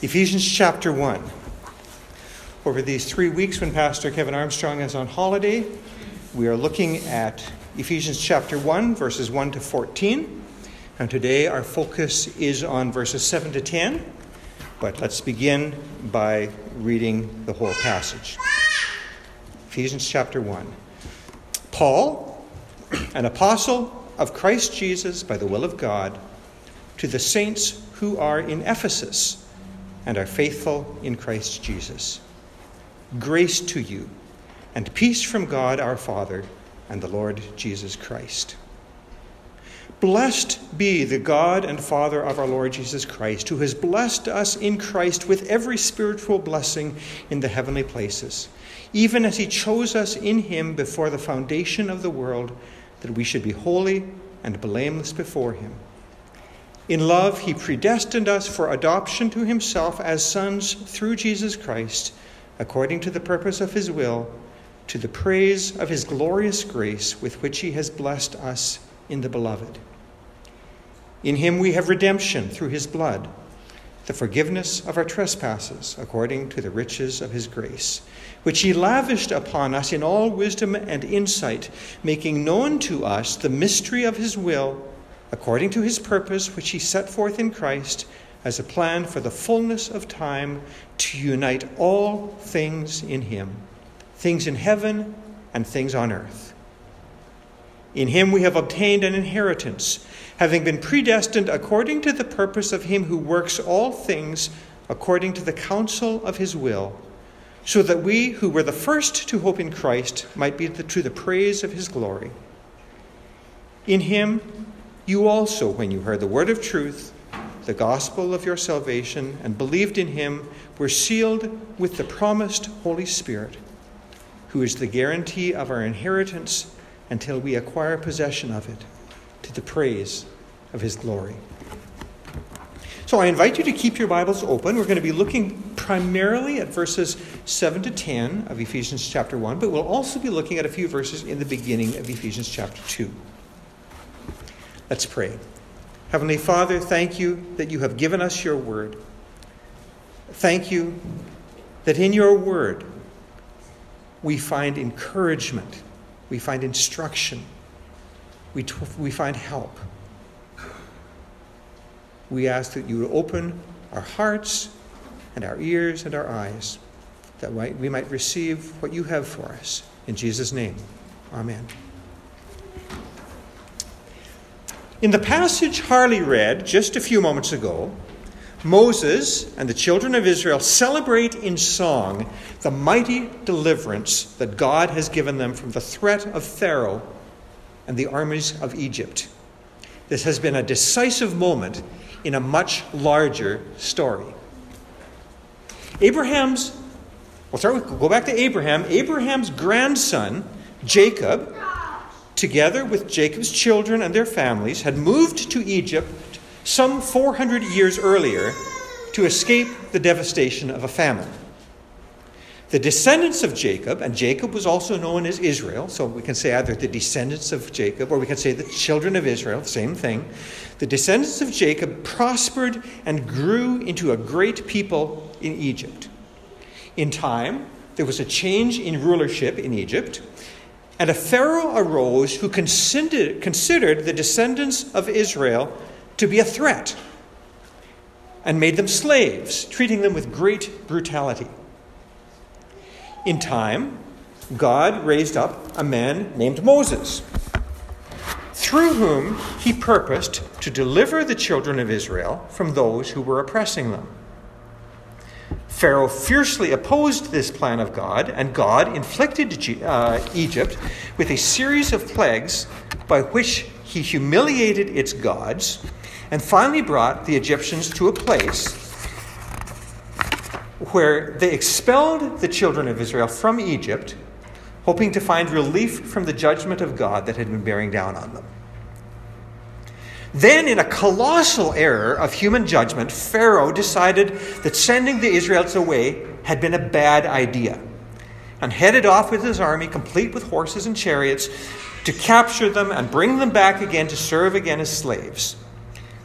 Ephesians chapter 1. Over these three weeks, when Pastor Kevin Armstrong is on holiday, we are looking at Ephesians chapter 1, verses 1 to 14. And today our focus is on verses 7 to 10. But let's begin by reading the whole passage. Ephesians chapter 1. Paul, an apostle of Christ Jesus by the will of God, to the saints who are in Ephesus and are faithful in Christ Jesus. Grace to you and peace from God our Father and the Lord Jesus Christ. Blessed be the God and Father of our Lord Jesus Christ, who has blessed us in Christ with every spiritual blessing in the heavenly places, even as he chose us in him before the foundation of the world, that we should be holy and blameless before him. In love, he predestined us for adoption to himself as sons through Jesus Christ, according to the purpose of his will, to the praise of his glorious grace with which he has blessed us in the beloved. In him we have redemption through his blood, the forgiveness of our trespasses, according to the riches of his grace, which he lavished upon us in all wisdom and insight, making known to us the mystery of his will according to his purpose, which he set forth in Christ as a plan for the fullness of time to unite all things in him, things in heaven and things on earth. In him we have obtained an inheritance, having been predestined according to the purpose of him who works all things according to the counsel of his will, so that we who were the first to hope in Christ might be to the praise of his glory. In him, you also, when you heard the word of truth, the gospel of your salvation, and believed in him, were sealed with the promised Holy Spirit, who is the guarantee of our inheritance until we acquire possession of it, to the praise of his glory. So I invite you to keep your Bibles open. We're going to be looking primarily at verses 7 to 10 of Ephesians chapter 1, but we'll also be looking at a few verses in the beginning of Ephesians chapter 2. Let's pray. Heavenly Father, thank you that you have given us your word. Thank you that in your word we find encouragement, we find instruction, we, t- we find help. We ask that you open our hearts and our ears and our eyes, that we might receive what you have for us. In Jesus' name, amen. In the passage Harley read just a few moments ago, Moses and the children of Israel celebrate in song the mighty deliverance that God has given them from the threat of Pharaoh and the armies of Egypt. This has been a decisive moment in a much larger story. Abraham's, we'll start with, go back to Abraham. Abraham's grandson, Jacob, together with Jacob's children and their families, had moved to Egypt some 400 years earlier to escape the devastation of a famine. The descendants of Jacob, and Jacob was also known as Israel, so we can say either the descendants of Jacob or we can say the children of Israel, same thing. The descendants of Jacob prospered and grew into a great people in Egypt. In time, there was a change in rulership in Egypt, and a Pharaoh arose who considered the descendants of Israel to be a threat and made them slaves, treating them with great brutality. In time, God raised up a man named Moses, through whom he purposed to deliver the children of Israel from those who were oppressing them. Pharaoh fiercely opposed this plan of God, and God inflicted uh, Egypt with a series of plagues by which he humiliated its gods and finally brought the Egyptians to a place where they expelled the children of Israel from Egypt, hoping to find relief from the judgment of God that had been bearing down on them. Then, in a colossal error of human judgment, Pharaoh decided that sending the Israelites away had been a bad idea and headed off with his army, complete with horses and chariots, to capture them and bring them back again to serve again as slaves.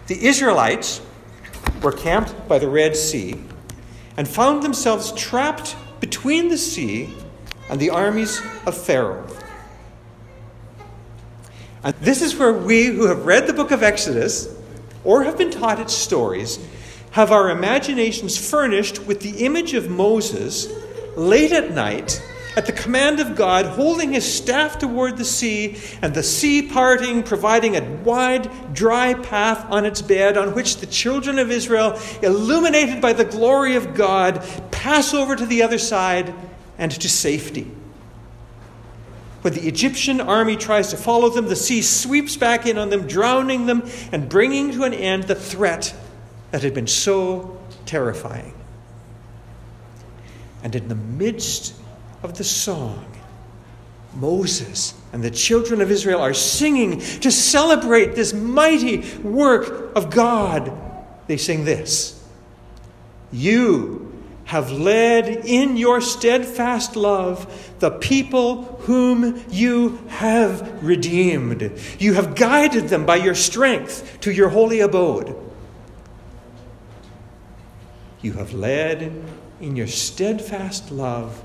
The Israelites were camped by the Red Sea, and found themselves trapped between the sea and the armies of Pharaoh. And this is where we who have read the book of Exodus or have been taught its stories have our imaginations furnished with the image of Moses late at night at the command of God, holding his staff toward the sea, and the sea parting, providing a wide, dry path on its bed on which the children of Israel, illuminated by the glory of God, pass over to the other side and to safety. When the Egyptian army tries to follow them, the sea sweeps back in on them, drowning them and bringing to an end the threat that had been so terrifying. And in the midst of the song, Moses and the children of Israel are singing to celebrate this mighty work of God. They sing this You have led in your steadfast love the people whom you have redeemed. You have guided them by your strength to your holy abode. You have led in your steadfast love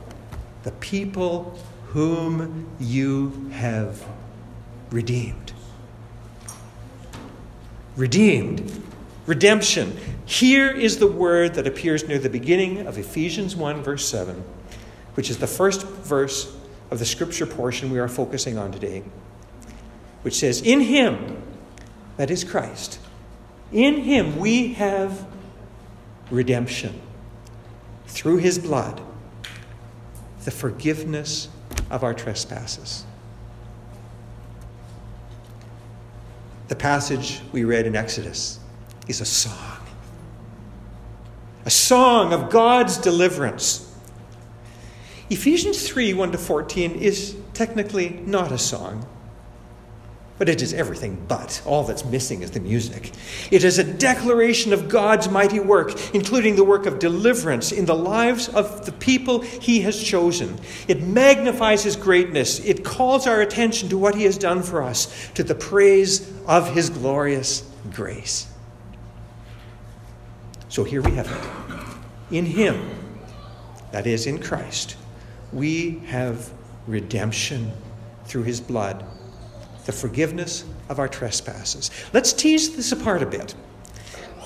the people whom you have redeemed. Redeemed. Redemption. Here is the word that appears near the beginning of Ephesians 1, verse 7, which is the first verse of the scripture portion we are focusing on today, which says, In him, that is Christ, in him we have redemption through his blood the forgiveness of our trespasses. The passage we read in Exodus is a song, a song of God's deliverance. Ephesians 3 1 to 14 is technically not a song. But it is everything but. All that's missing is the music. It is a declaration of God's mighty work, including the work of deliverance in the lives of the people He has chosen. It magnifies His greatness. It calls our attention to what He has done for us, to the praise of His glorious grace. So here we have it. In Him, that is, in Christ, we have redemption through His blood the forgiveness of our trespasses. Let's tease this apart a bit.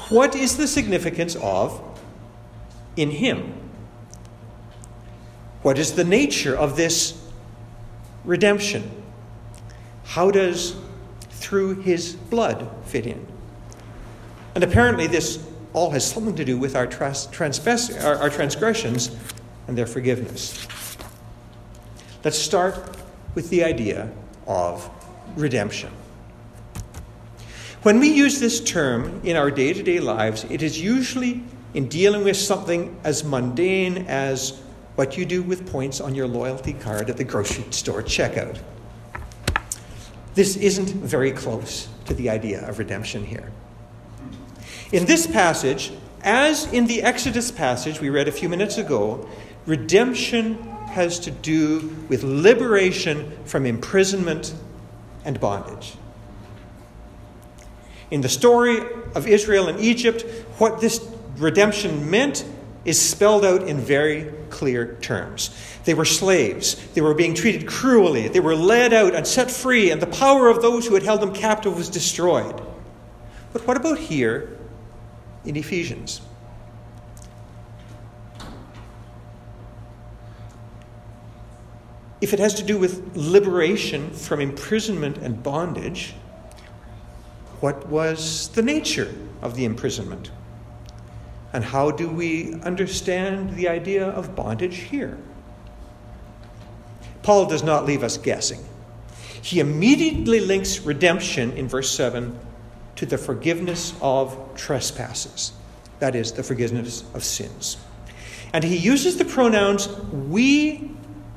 What is the significance of in Him? What is the nature of this redemption? How does through His blood fit in? And apparently, this all has something to do with our, trans- our, our transgressions and their forgiveness. Let's start with the idea of redemption. When we use this term in our day to day lives, it is usually in dealing with something as mundane as what you do with points on your loyalty card at the grocery store checkout. This isn't very close to the idea of redemption here. In this passage, as in the Exodus passage we read a few minutes ago, redemption has to do with liberation from imprisonment and bondage. In the story of Israel and Egypt, what this redemption meant is spelled out in very clear terms. They were slaves. They were being treated cruelly. They were led out and set free, and the power of those who had held them captive was destroyed. But what about here in Ephesians? If it has to do with liberation from imprisonment and bondage, what was the nature of the imprisonment? And how do we understand the idea of bondage here? Paul does not leave us guessing. He immediately links redemption in verse 7 to the forgiveness of trespasses, that is, the forgiveness of sins. And he uses the pronouns we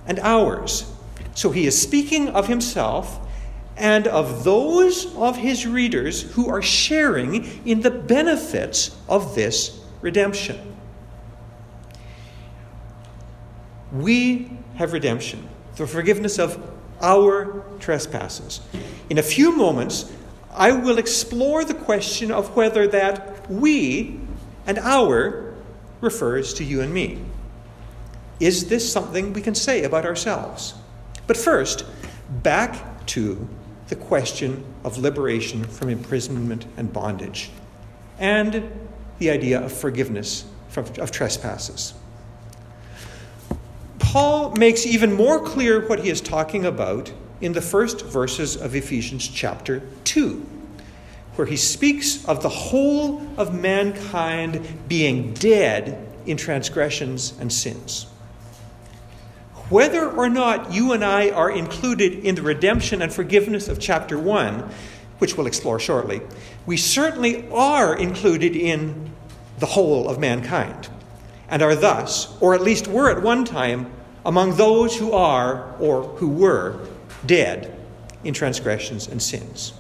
and ours. So he is speaking of himself and of those of his readers who are sharing in the benefits of this redemption. We have redemption, the forgiveness of our trespasses. In a few moments, I will explore the question of whether that we and our refers to you and me. Is this something we can say about ourselves? But first, back to the question of liberation from imprisonment and bondage, and the idea of forgiveness of trespasses. Paul makes even more clear what he is talking about in the first verses of Ephesians chapter 2, where he speaks of the whole of mankind being dead in transgressions and sins. Whether or not you and I are included in the redemption and forgiveness of chapter 1, which we'll explore shortly, we certainly are included in the whole of mankind, and are thus, or at least were at one time, among those who are or who were dead in transgressions and sins.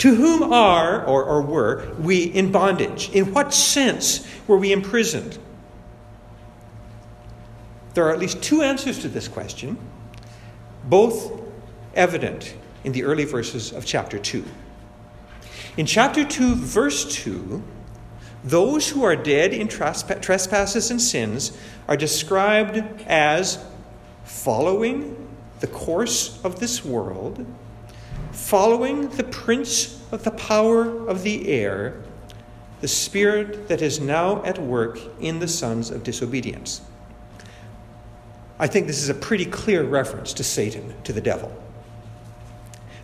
To whom are or, or were we in bondage? In what sense were we imprisoned? There are at least two answers to this question, both evident in the early verses of chapter 2. In chapter 2, verse 2, those who are dead in trespasses and sins are described as following the course of this world, following the prince of the power of the air, the spirit that is now at work in the sons of disobedience. I think this is a pretty clear reference to Satan, to the devil.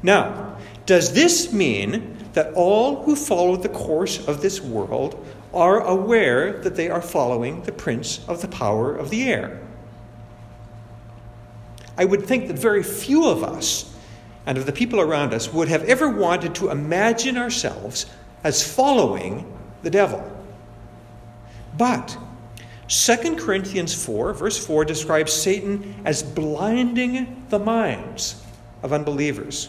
Now, does this mean that all who follow the course of this world are aware that they are following the prince of the power of the air. I would think that very few of us and of the people around us would have ever wanted to imagine ourselves as following the devil. But 2 Corinthians 4, verse 4, describes Satan as blinding the minds of unbelievers.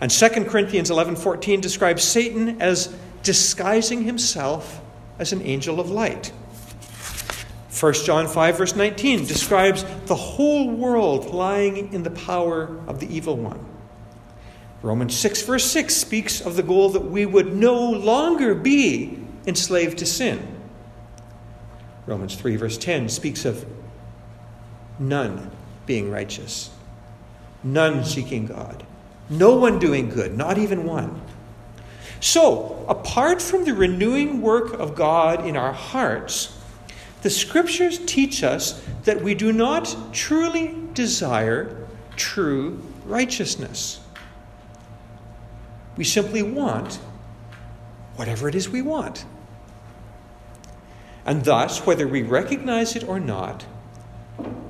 And 2 Corinthians 11:14 describes Satan as disguising himself as an angel of light. 1 John 5 verse 19 describes the whole world lying in the power of the evil one. Romans 6 verse 6 speaks of the goal that we would no longer be enslaved to sin. Romans 3 verse 10 speaks of none being righteous, none seeking God. No one doing good, not even one. So, apart from the renewing work of God in our hearts, the scriptures teach us that we do not truly desire true righteousness. We simply want whatever it is we want. And thus, whether we recognize it or not,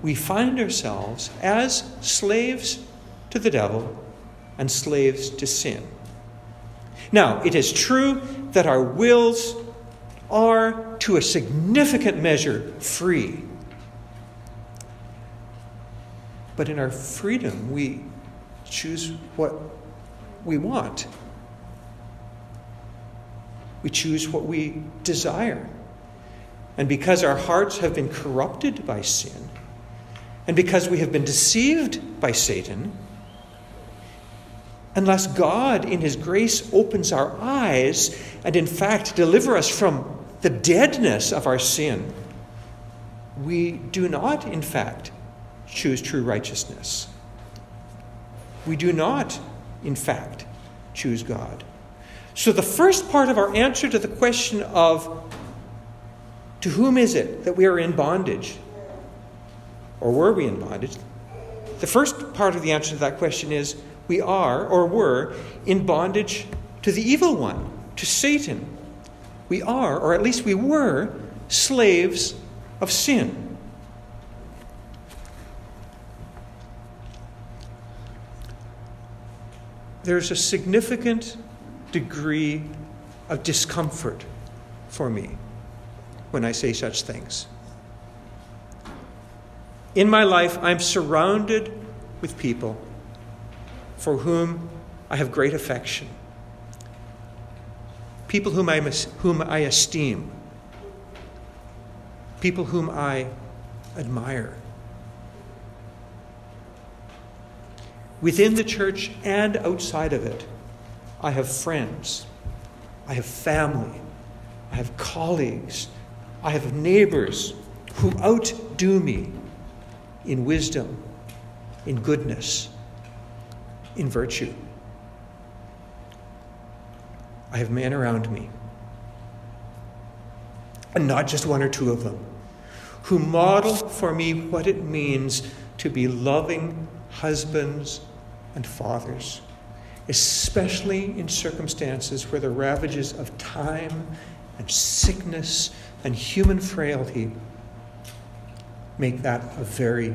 we find ourselves as slaves to the devil and slaves to sin. Now, it is true that our wills are, to a significant measure, free. But in our freedom, we choose what we want. We choose what we desire. And because our hearts have been corrupted by sin, and because we have been deceived by Satan, unless God, in His grace, opens our eyes and, in fact, deliver us from the deadness of our sin, we do not, in fact, choose true righteousness. We do not, in fact, choose God. So, the first part of our answer to the question of to whom is it that we are in bondage? Or were we in bondage? The first part of the answer to that question is we are or were in bondage to the evil one, to Satan. We are, or at least we were, slaves of sin. There's a significant degree of discomfort for me when I say such things. In my life, I'm surrounded with people for whom I have great affection, people whom I, whom I esteem, people whom I admire. Within the church and outside of it, I have friends, I have family, I have colleagues, I have neighbors who outdo me in wisdom, in goodness, in virtue. I have men around me, and not just one or two of them, who model for me what it means to be loving husbands and fathers, especially in circumstances where the ravages of time and sickness and human frailty make that a very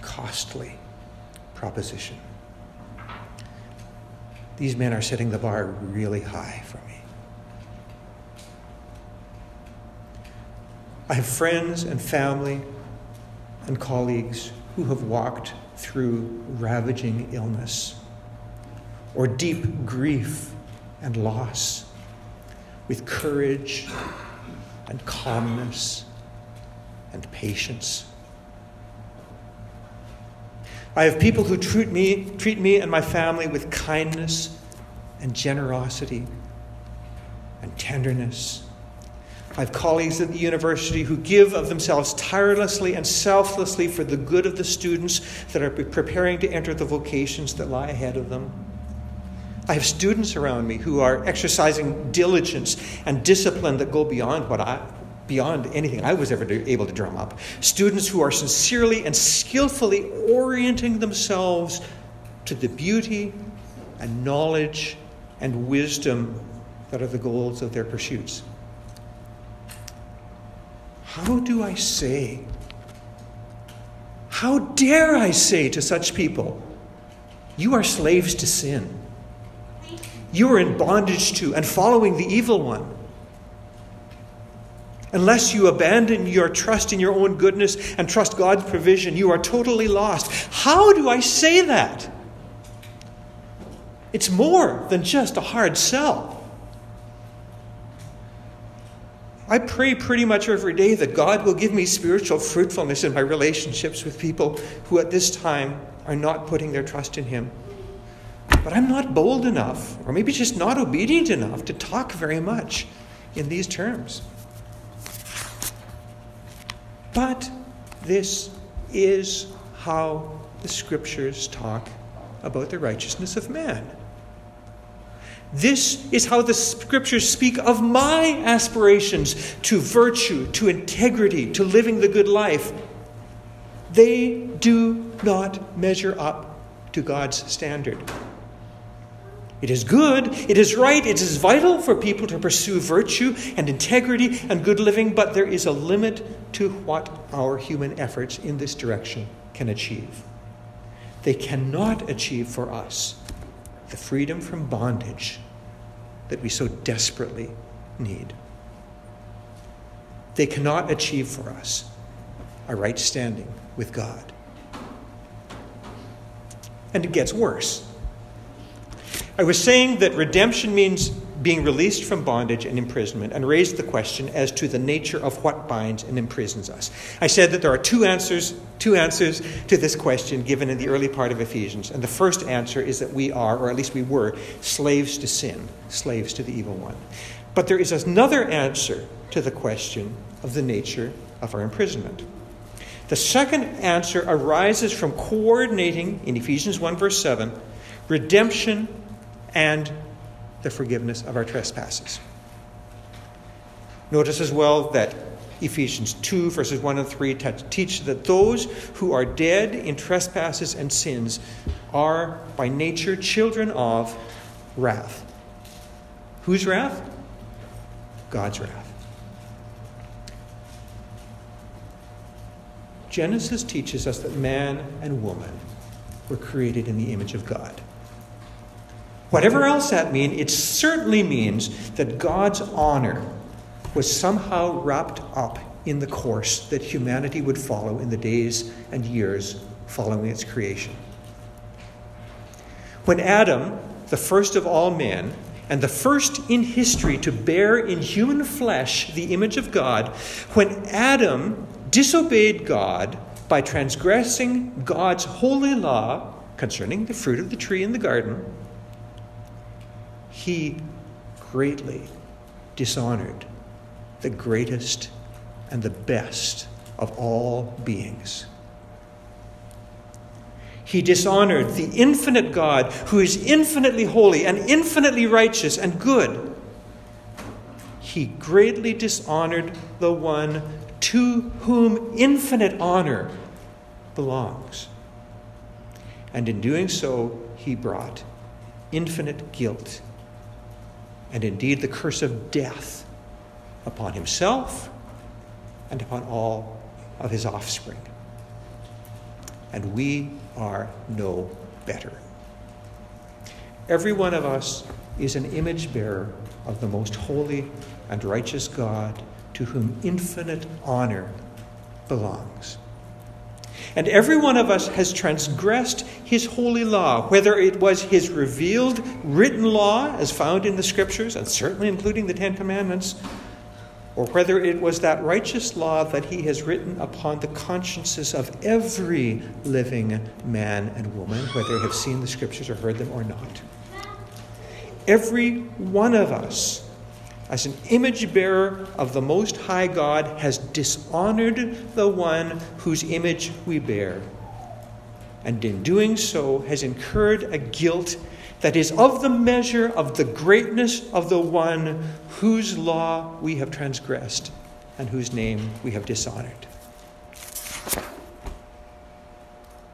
costly proposition. These men are setting the bar really high for me. I have friends and family and colleagues who have walked through ravaging illness or deep grief and loss with courage and calmness and patience. I have people who treat me, treat me and my family with kindness and generosity and tenderness. I have colleagues at the university who give of themselves tirelessly and selflessly for the good of the students that are preparing to enter the vocations that lie ahead of them. I have students around me who are exercising diligence and discipline that go beyond what I, beyond anything I was ever able to drum up. Students who are sincerely and skillfully orienting themselves to the beauty and knowledge and wisdom that are the goals of their pursuits. How do I say? How dare I say to such people, You are slaves to sin? You are in bondage to and following the evil one. Unless you abandon your trust in your own goodness and trust God's provision, you are totally lost. How do I say that? It's more than just a hard sell. I pray pretty much every day that God will give me spiritual fruitfulness in my relationships with people who at this time are not putting their trust in Him. But I'm not bold enough, or maybe just not obedient enough, to talk very much in these terms. But this is how the scriptures talk about the righteousness of man. This is how the scriptures speak of my aspirations to virtue, to integrity, to living the good life. They do not measure up to God's standard. It is good, it is right, it is vital for people to pursue virtue and integrity and good living, but there is a limit to what our human efforts in this direction can achieve. They cannot achieve for us the freedom from bondage that we so desperately need. They cannot achieve for us a right standing with God. And it gets worse. I was saying that redemption means being released from bondage and imprisonment and raised the question as to the nature of what binds and imprisons us. I said that there are two answers, two answers to this question given in the early part of Ephesians. And the first answer is that we are, or at least we were, slaves to sin, slaves to the evil one. But there is another answer to the question of the nature of our imprisonment. The second answer arises from coordinating, in Ephesians 1, verse 7, redemption and the forgiveness of our trespasses. Notice as well that Ephesians 2, verses 1 and 3 teach that those who are dead in trespasses and sins are by nature children of wrath. Whose wrath? God's wrath. Genesis teaches us that man and woman were created in the image of God. Whatever else that means, it certainly means that God's honor was somehow wrapped up in the course that humanity would follow in the days and years following its creation. When Adam, the first of all men, and the first in history to bear in human flesh the image of God, when Adam disobeyed God by transgressing God's holy law concerning the fruit of the tree in the garden, he greatly dishonored the greatest and the best of all beings. He dishonored the infinite God who is infinitely holy and infinitely righteous and good. He greatly dishonored the one to whom infinite honor belongs. And in doing so, he brought infinite guilt and indeed the curse of death upon himself and upon all of his offspring. And we are no better. Every one of us is an image bearer of the most holy and righteous God to whom infinite honor belongs. And every one of us has transgressed his holy law, whether it was his revealed written law, as found in the scriptures, and certainly including the Ten Commandments, or whether it was that righteous law that he has written upon the consciences of every living man and woman, whether they have seen the scriptures or heard them or not. Every one of us, as an image bearer of the Most High God, has dishonored the one whose image we bear, and in doing so has incurred a guilt that is of the measure of the greatness of the one whose law we have transgressed and whose name we have dishonored.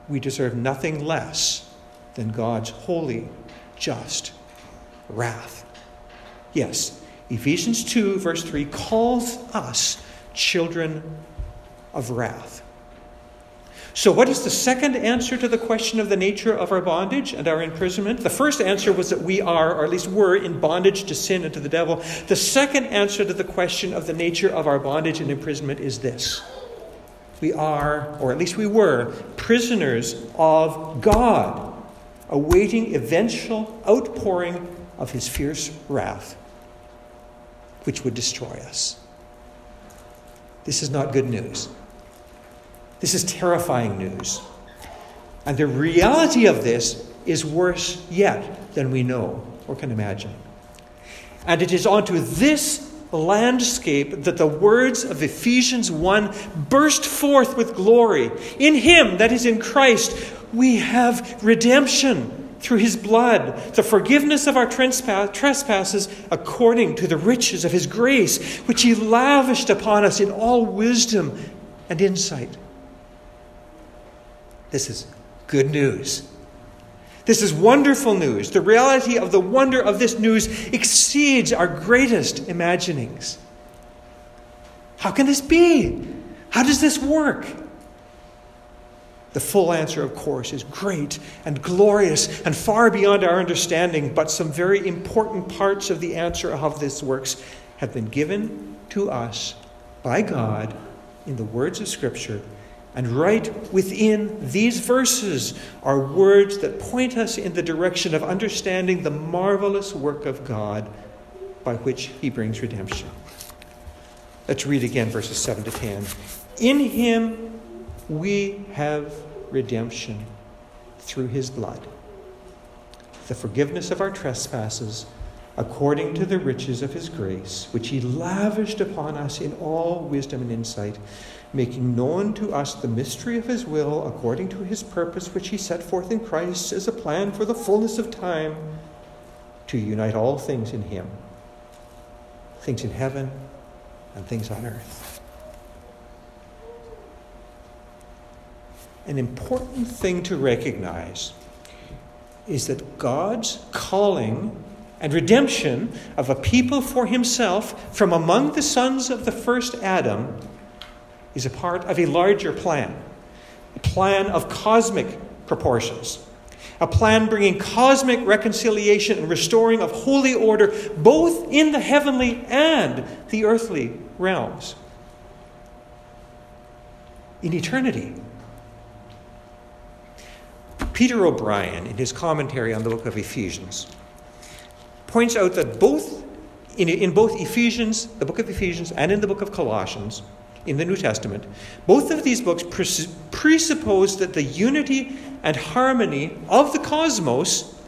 We deserve nothing less than God's holy, just wrath. Yes, Ephesians 2, verse 3 calls us children of wrath. So, what is the second answer to the question of the nature of our bondage and our imprisonment? The first answer was that we are, or at least were, in bondage to sin and to the devil. The second answer to the question of the nature of our bondage and imprisonment is this we are, or at least we were, prisoners of God, awaiting eventual outpouring of his fierce wrath, which would destroy us. This is not good news. This is terrifying news. And the reality of this is worse yet than we know or can imagine. And it is onto this landscape that the words of Ephesians 1 burst forth with glory. In Him, that is in Christ, we have redemption through His blood, the forgiveness of our trespasses according to the riches of His grace, which He lavished upon us in all wisdom and insight. This is good news. This is wonderful news. The reality of the wonder of this news exceeds our greatest imaginings. How can this be? How does this work? The full answer, of course, is great and glorious and far beyond our understanding, but some very important parts of the answer of this works have been given to us by God in the words of Scripture and right within these verses are words that point us in the direction of understanding the marvelous work of God by which he brings redemption. Let's read again verses 7 to 10. In him we have redemption through his blood, the forgiveness of our trespasses according to the riches of his grace, which he lavished upon us in all wisdom and insight making known to us the mystery of his will according to his purpose, which he set forth in Christ as a plan for the fullness of time to unite all things in him things in heaven and things on earth. An important thing to recognize is that God's calling and redemption of a people for himself from among the sons of the first Adam is a part of a larger plan, a plan of cosmic proportions, a plan bringing cosmic reconciliation and restoring of holy order both in the heavenly and the earthly realms. In eternity. Peter O'Brien, in his commentary on the book of Ephesians, points out that both in, in both Ephesians, the book of Ephesians, and in the book of Colossians, in the New Testament, both of these books presuppose that the unity and harmony of the cosmos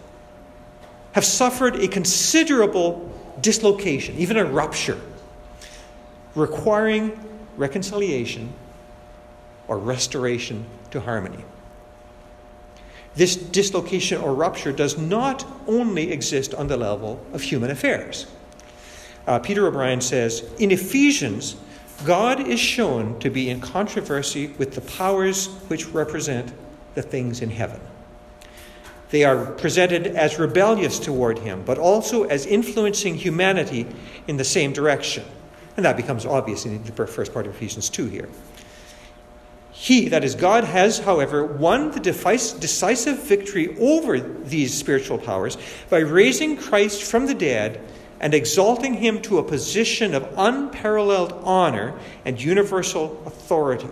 have suffered a considerable dislocation, even a rupture, requiring reconciliation or restoration to harmony. This dislocation or rupture does not only exist on the level of human affairs. Uh, Peter O'Brien says In Ephesians, God is shown to be in controversy with the powers which represent the things in heaven. They are presented as rebellious toward him, but also as influencing humanity in the same direction. And that becomes obvious in the first part of Ephesians 2 here. He, that is, God, has, however, won the decisive victory over these spiritual powers by raising Christ from the dead and exalting him to a position of unparalleled honor and universal authority.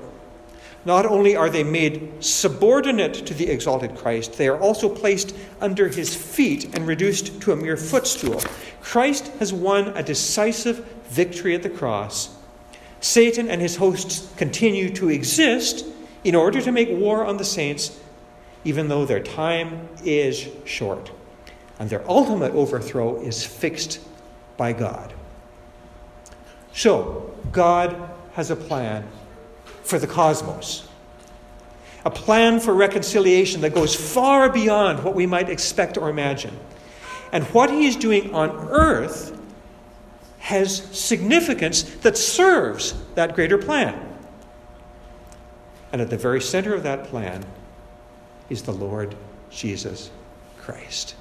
Not only are they made subordinate to the exalted Christ, they are also placed under his feet and reduced to a mere footstool. Christ has won a decisive victory at the cross. Satan and his hosts continue to exist in order to make war on the saints, even though their time is short. And their ultimate overthrow is fixed by God. So, God has a plan for the cosmos, a plan for reconciliation that goes far beyond what we might expect or imagine. And what He is doing on earth has significance that serves that greater plan. And at the very center of that plan is the Lord Jesus Christ.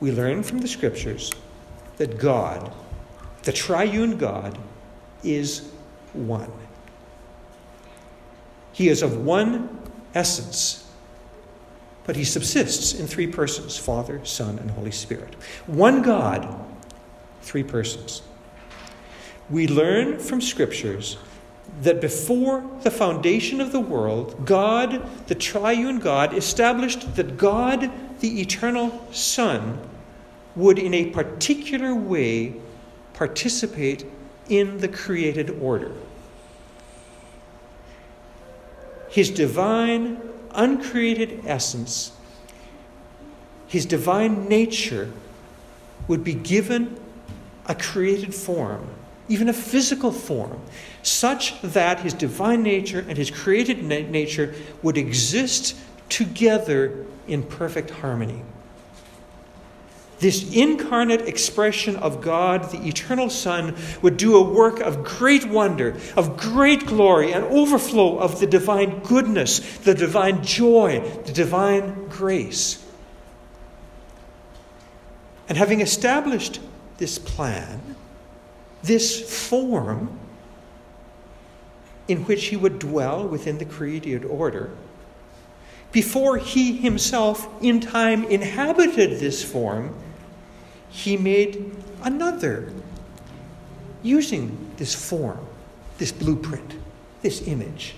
we learn from the scriptures that God, the triune God, is one. He is of one essence, but he subsists in three persons Father, Son, and Holy Spirit. One God, three persons. We learn from scriptures that before the foundation of the world, God, the triune God, established that God, the eternal Son, would in a particular way participate in the created order. His divine, uncreated essence, his divine nature, would be given a created form, even a physical form, such that his divine nature and his created na- nature would exist together in perfect harmony. This incarnate expression of God, the eternal Son, would do a work of great wonder, of great glory, and overflow of the divine goodness, the divine joy, the divine grace. And having established this plan, this form in which he would dwell within the created order, before he himself in time inhabited this form, he made another using this form, this blueprint, this image.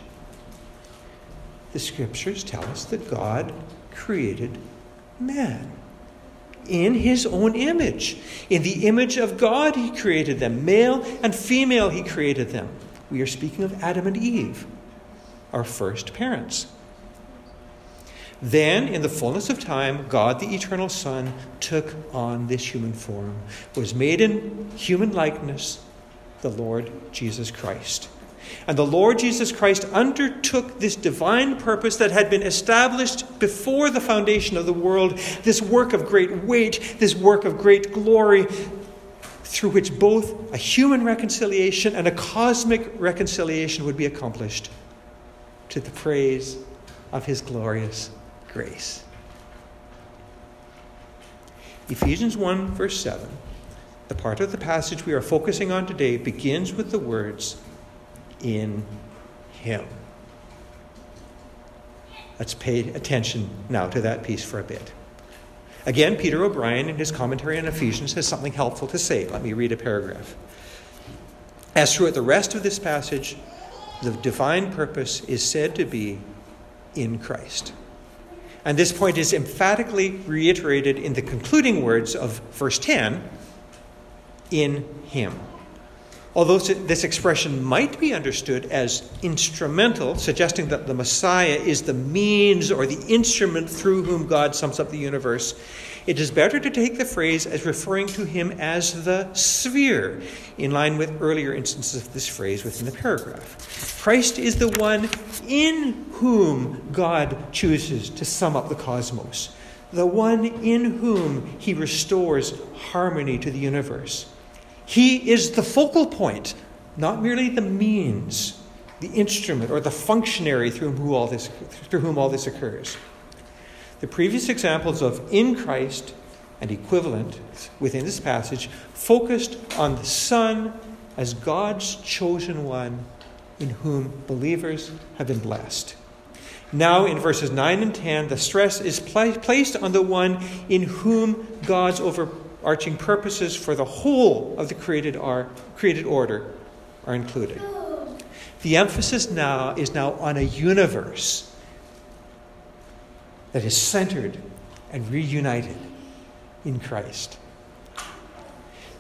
The scriptures tell us that God created man in his own image. In the image of God, he created them. Male and female, he created them. We are speaking of Adam and Eve, our first parents. Then, in the fullness of time, God, the eternal Son, took on this human form, was made in human likeness, the Lord Jesus Christ. And the Lord Jesus Christ undertook this divine purpose that had been established before the foundation of the world, this work of great weight, this work of great glory, through which both a human reconciliation and a cosmic reconciliation would be accomplished to the praise of his glorious grace. Ephesians 1, verse 7, the part of the passage we are focusing on today, begins with the words, in Him. Let's pay attention now to that piece for a bit. Again, Peter O'Brien, in his commentary on Ephesians, has something helpful to say. Let me read a paragraph. As throughout the rest of this passage, the divine purpose is said to be in Christ. And this point is emphatically reiterated in the concluding words of verse 10 in Him. Although this expression might be understood as instrumental, suggesting that the Messiah is the means or the instrument through whom God sums up the universe, it is better to take the phrase as referring to him as the sphere, in line with earlier instances of this phrase within the paragraph. Christ is the one in whom God chooses to sum up the cosmos, the one in whom he restores harmony to the universe. He is the focal point, not merely the means, the instrument, or the functionary through whom all this, through whom all this occurs. The previous examples of in Christ and equivalent within this passage focused on the Son as God's chosen one in whom believers have been blessed. Now, in verses 9 and 10, the stress is pl- placed on the one in whom God's overarching purposes for the whole of the created, are, created order are included. The emphasis now is now on a universe that is centered and reunited in Christ.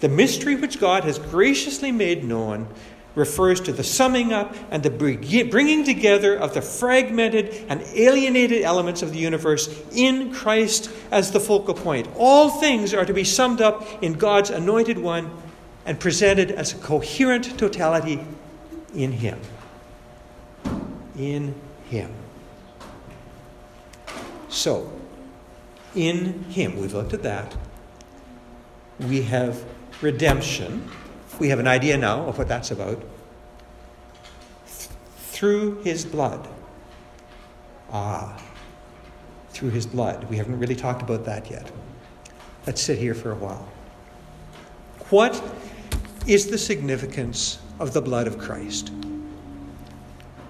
The mystery which God has graciously made known refers to the summing up and the bringing together of the fragmented and alienated elements of the universe in Christ as the focal point. All things are to be summed up in God's anointed one and presented as a coherent totality in Him. In Him. So, in Him, we've looked at that. We have redemption. We have an idea now of what that's about. Through His blood. Ah, through His blood. We haven't really talked about that yet. Let's sit here for a while. What is the significance of the blood of Christ?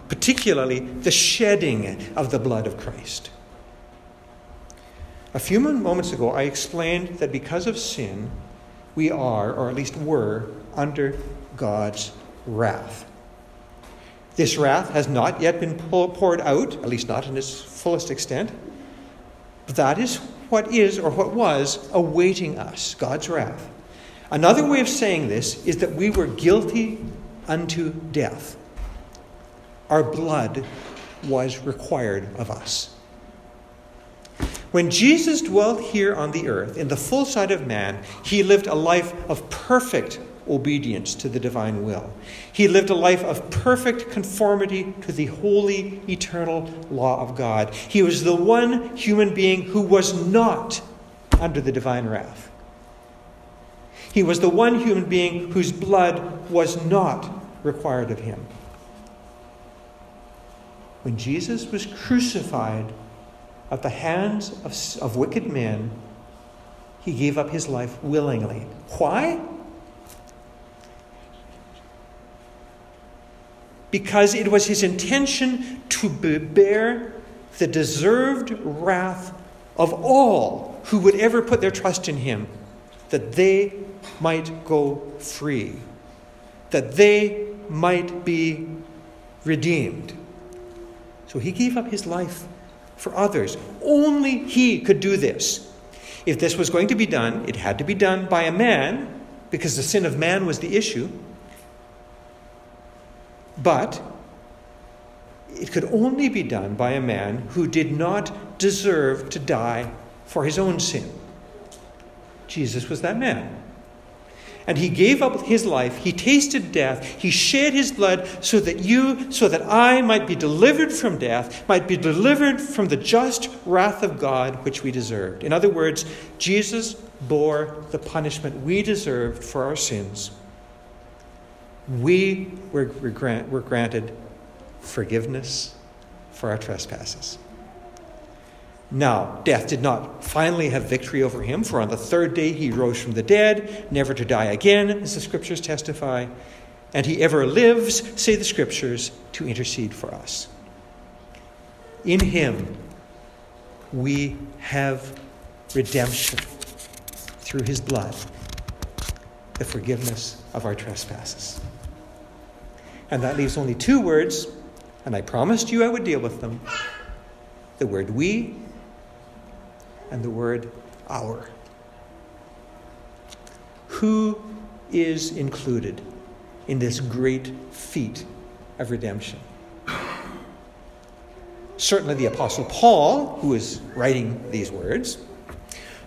Particularly the shedding of the blood of Christ. A few moments ago, I explained that because of sin, we are, or at least were, under God's wrath. This wrath has not yet been poured out, at least not in its fullest extent. But that is what is, or what was, awaiting us God's wrath. Another way of saying this is that we were guilty unto death. Our blood was required of us. When Jesus dwelt here on the earth in the full sight of man, he lived a life of perfect obedience to the divine will. He lived a life of perfect conformity to the holy, eternal law of God. He was the one human being who was not under the divine wrath. He was the one human being whose blood was not required of him. When Jesus was crucified, at the hands of, of wicked men, he gave up his life willingly. Why? Because it was his intention to bear the deserved wrath of all who would ever put their trust in him, that they might go free, that they might be redeemed. So he gave up his life for others. Only he could do this. If this was going to be done, it had to be done by a man, because the sin of man was the issue. But it could only be done by a man who did not deserve to die for his own sin. Jesus was that man and he gave up his life. He tasted death. He shed his blood so that you, so that I might be delivered from death, might be delivered from the just wrath of God which we deserved. In other words, Jesus bore the punishment we deserved for our sins. We were, were granted forgiveness for our trespasses. Now, death did not finally have victory over him, for on the third day he rose from the dead, never to die again, as the scriptures testify. And he ever lives, say the scriptures, to intercede for us. In him, we have redemption through his blood, the forgiveness of our trespasses. And that leaves only two words, and I promised you I would deal with them the word we and the word our. Who is included in this great feat of redemption? Certainly the Apostle Paul, who is writing these words.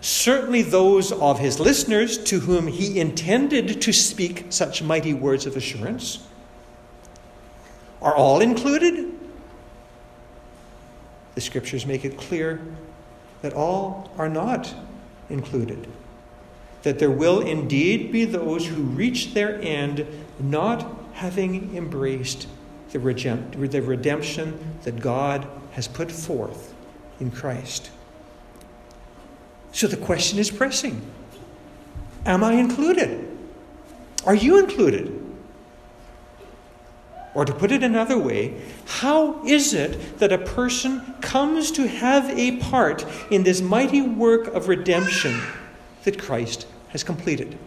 Certainly, those of his listeners to whom he intended to speak such mighty words of assurance. Are all included? The scriptures make it clear that all are not included. That there will indeed be those who reach their end not having embraced the redemption that God has put forth in Christ. So the question is pressing Am I included? Are you included? Or to put it another way, how is it that a person comes to have a part in this mighty work of redemption that Christ has completed?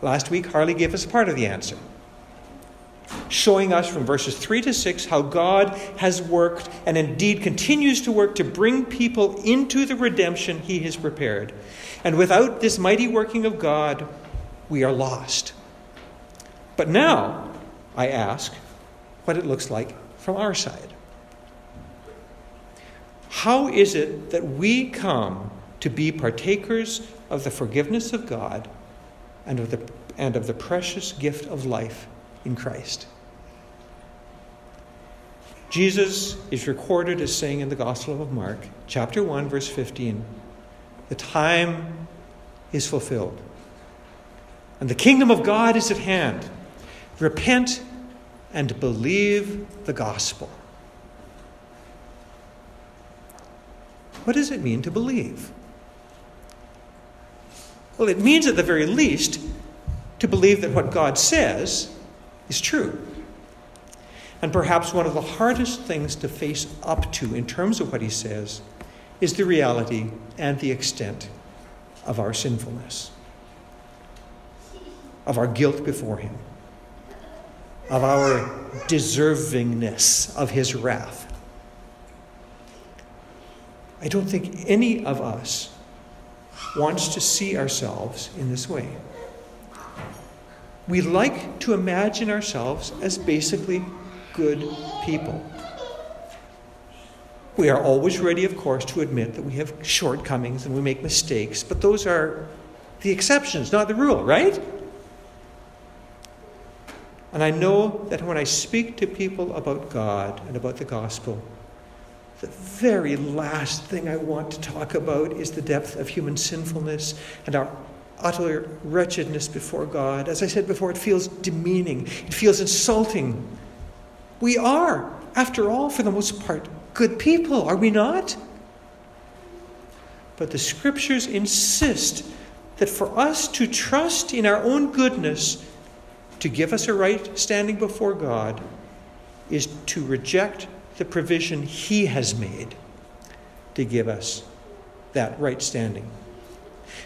Last week, Harley gave us part of the answer, showing us from verses 3 to 6 how God has worked and indeed continues to work to bring people into the redemption he has prepared. And without this mighty working of God, we are lost. But now, I ask what it looks like from our side. How is it that we come to be partakers of the forgiveness of God and of the, and of the precious gift of life in Christ? Jesus is recorded as saying in the Gospel of Mark, chapter 1, verse 15, the time is fulfilled, and the kingdom of God is at hand. Repent and believe the gospel. What does it mean to believe? Well, it means at the very least to believe that what God says is true. And perhaps one of the hardest things to face up to in terms of what he says is the reality and the extent of our sinfulness, of our guilt before him of our deservingness of his wrath. I don't think any of us wants to see ourselves in this way. We like to imagine ourselves as basically good people. We are always ready, of course, to admit that we have shortcomings and we make mistakes, but those are the exceptions, not the rule, right? And I know that when I speak to people about God and about the gospel, the very last thing I want to talk about is the depth of human sinfulness and our utter wretchedness before God. As I said before, it feels demeaning, it feels insulting. We are, after all, for the most part, good people, are we not? But the scriptures insist that for us to trust in our own goodness to give us a right standing before God is to reject the provision He has made to give us that right standing.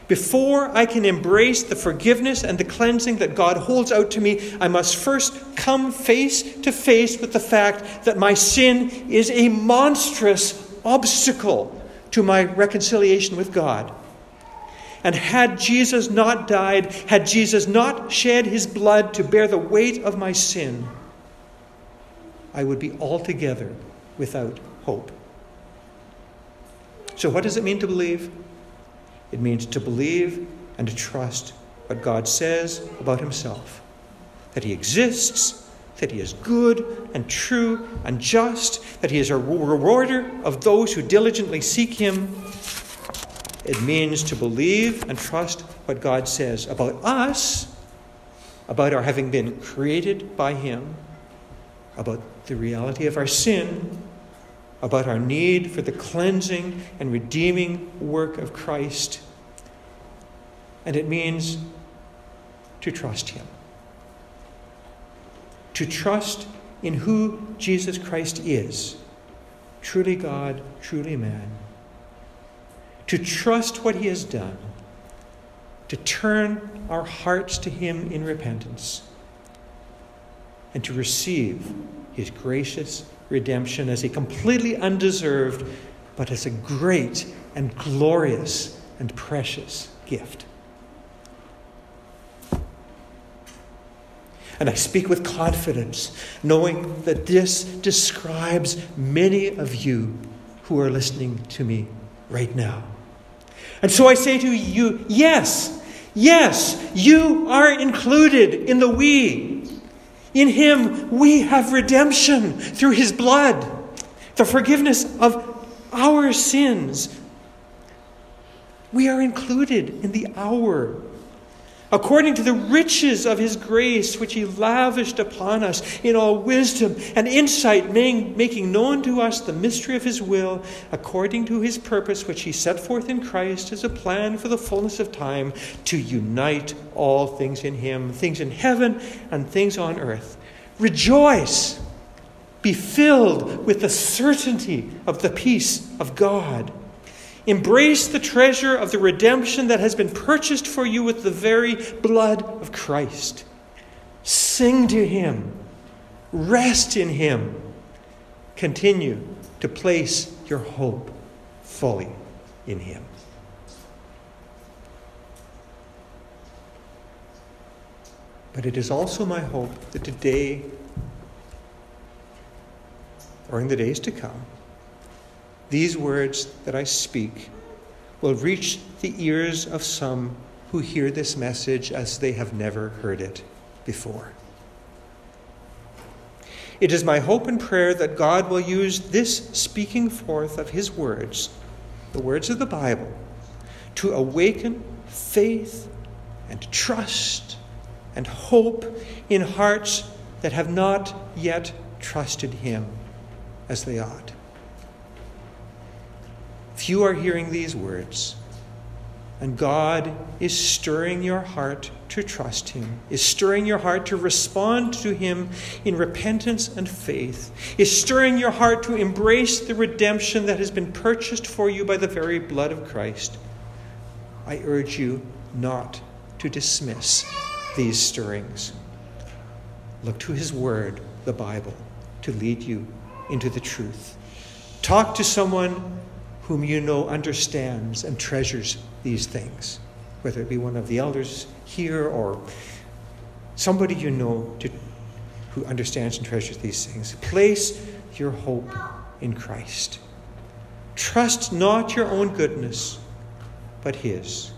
Before I can embrace the forgiveness and the cleansing that God holds out to me, I must first come face to face with the fact that my sin is a monstrous obstacle to my reconciliation with God. And had Jesus not died, had Jesus not shed his blood to bear the weight of my sin, I would be altogether without hope. So, what does it mean to believe? It means to believe and to trust what God says about himself that he exists, that he is good and true and just, that he is a rewarder of those who diligently seek him, it means to believe and trust what God says about us, about our having been created by Him, about the reality of our sin, about our need for the cleansing and redeeming work of Christ. And it means to trust Him. To trust in who Jesus Christ is truly God, truly man to trust what He has done, to turn our hearts to Him in repentance, and to receive His gracious redemption as a completely undeserved, but as a great and glorious and precious gift. And I speak with confidence, knowing that this describes many of you who are listening to me right now. And so I say to you, yes, yes, you are included in the we. In him we have redemption through his blood, the forgiveness of our sins. We are included in the our according to the riches of his grace, which he lavished upon us in all wisdom and insight, making known to us the mystery of his will, according to his purpose, which he set forth in Christ as a plan for the fullness of time, to unite all things in him, things in heaven and things on earth. Rejoice! Be filled with the certainty of the peace of God Embrace the treasure of the redemption that has been purchased for you with the very blood of Christ. Sing to Him, rest in Him. Continue to place your hope fully in Him. But it is also my hope that today, or in the days to come, these words that I speak will reach the ears of some who hear this message as they have never heard it before. It is my hope and prayer that God will use this speaking forth of His words, the words of the Bible, to awaken faith and trust and hope in hearts that have not yet trusted Him as they ought. You are hearing these words, and God is stirring your heart to trust Him, is stirring your heart to respond to Him in repentance and faith, is stirring your heart to embrace the redemption that has been purchased for you by the very blood of Christ, I urge you not to dismiss these stirrings. Look to His Word, the Bible, to lead you into the truth. Talk to someone whom you know understands and treasures these things, whether it be one of the elders here or somebody you know to, who understands and treasures these things. Place your hope in Christ. Trust not your own goodness, but His,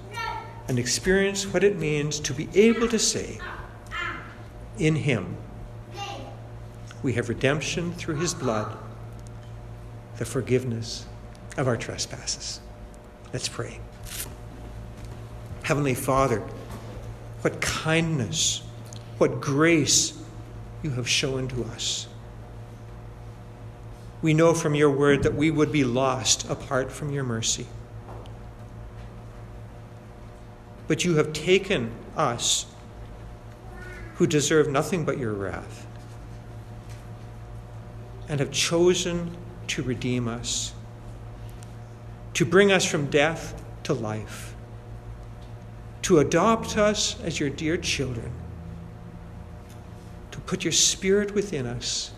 and experience what it means to be able to say, In Him, we have redemption through His blood, the forgiveness of our trespasses. Let's pray. Heavenly Father, what kindness, what grace you have shown to us. We know from your word that we would be lost apart from your mercy. But you have taken us, who deserve nothing but your wrath, and have chosen to redeem us to bring us from death to life, to adopt us as your dear children, to put your spirit within us,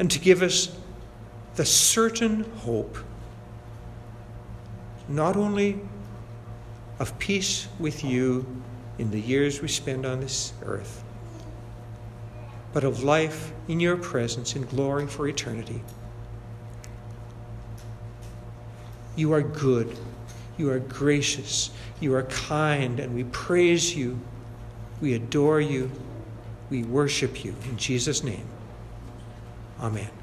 and to give us the certain hope, not only of peace with you in the years we spend on this earth, but of life in your presence in glory for eternity. You are good. You are gracious. You are kind, and we praise you. We adore you. We worship you. In Jesus' name, amen.